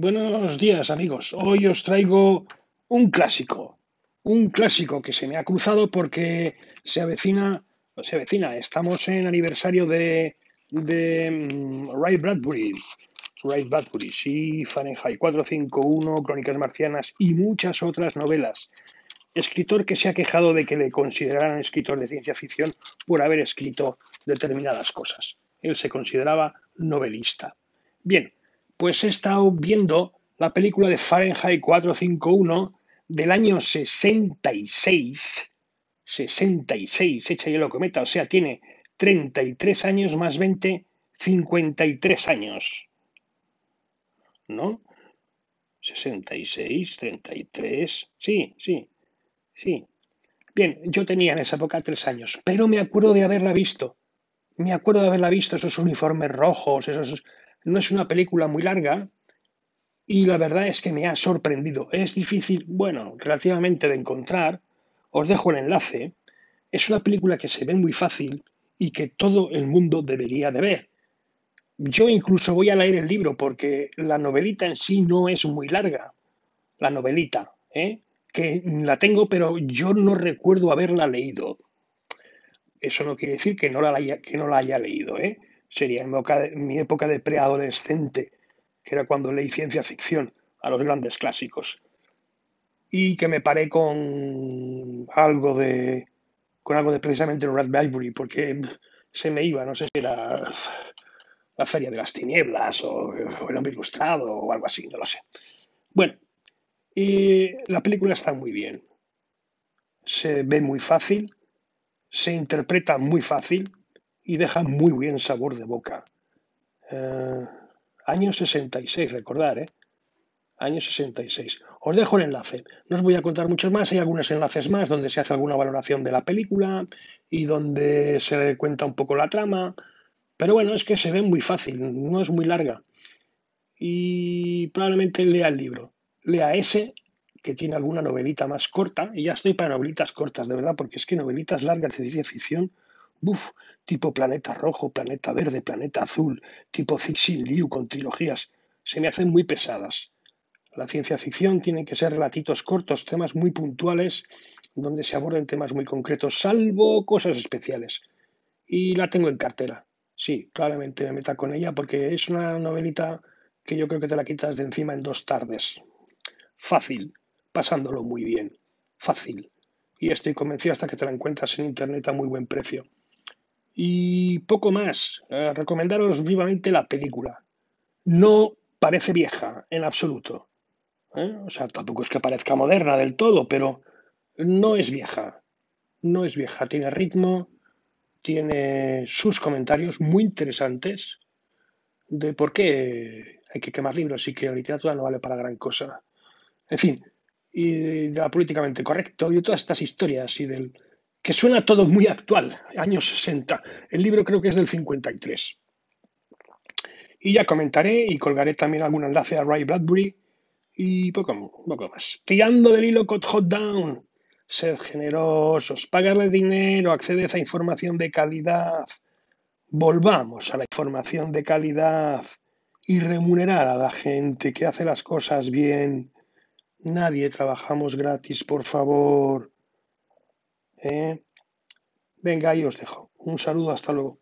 Buenos días amigos. Hoy os traigo un clásico, un clásico que se me ha cruzado porque se avecina, se avecina, estamos en aniversario de, de mm, Ray Bradbury, Ray Bradbury, sí, Fahrenheit 451, Crónicas Marcianas y muchas otras novelas. Escritor que se ha quejado de que le consideraran escritor de ciencia ficción por haber escrito determinadas cosas. Él se consideraba novelista. Bien, pues he estado viendo la película de Fahrenheit 451 del año 66, 66, hecha ya lo cometa, o sea, tiene 33 años más 20, 53 años. ¿No? 66, 33, sí, sí, sí. Bien, yo tenía en esa época tres años, pero me acuerdo de haberla visto. Me acuerdo de haberla visto, esos uniformes rojos, esos no es una película muy larga y la verdad es que me ha sorprendido. Es difícil, bueno, relativamente de encontrar. Os dejo el enlace. Es una película que se ve muy fácil y que todo el mundo debería de ver. Yo incluso voy a leer el libro porque la novelita en sí no es muy larga. La novelita, ¿eh? que la tengo, pero yo no recuerdo haberla leído. Eso no quiere decir que no la haya, que no la haya leído. ¿eh? Sería en mi época de preadolescente, que era cuando leí ciencia ficción a los grandes clásicos. Y que me paré con algo de con algo de precisamente Bradbury, porque se me iba, no sé si era la Feria de las Tinieblas o, el hombre ilustrado o algo así, no lo sé. Bueno, y la película está muy bien. Se ve muy fácil, se interpreta muy fácil, y deja muy bien sabor de boca. Eh, año 66, recordar, ¿eh? Año 66. Os dejo el enlace. No os voy a contar muchos más. Hay algunos enlaces más donde se hace alguna valoración de la película y donde se cuenta un poco la trama. Pero bueno, es que se ve muy fácil, no es muy larga. Y probablemente lea el libro. Lea ese, que tiene alguna novelita más corta. Y ya estoy para novelitas cortas, de verdad, porque es que novelitas largas de ciencia ficción Tipo Planeta Rojo, Planeta Verde, Planeta Azul, tipo Cixin Liu con trilogías, se me hacen muy pesadas. La ciencia ficción tiene que ser relatitos cortos, temas muy puntuales, donde se aborden temas muy concretos, salvo cosas especiales. Y la tengo en cartera. Sí, claramente me meta con ella porque es una novelita que yo creo que te la quitas de encima en dos tardes. Fácil, pasándolo muy bien. Fácil. Y estoy convencido hasta que te la encuentras en internet a muy buen precio. Y poco más. Eh, recomendaros vivamente la película. No parece vieja en absoluto. ¿eh? O sea, tampoco es que parezca moderna del todo, pero no es vieja. No es vieja. Tiene ritmo, tiene sus comentarios muy interesantes de por qué hay que quemar libros y que la literatura no vale para gran cosa. En fin, y de la políticamente correcto y de todas estas historias y del que suena todo muy actual, años 60. El libro creo que es del 53. Y ya comentaré y colgaré también algún enlace a Ray Bradbury y poco, poco más. Tirando del hilo con Hot Down. Sed generosos, pagarle dinero, acceder a información de calidad. Volvamos a la información de calidad y remunerar a la gente que hace las cosas bien. Nadie trabajamos gratis, por favor. ¿Eh? Venga, ahí os dejo. Un saludo, hasta luego.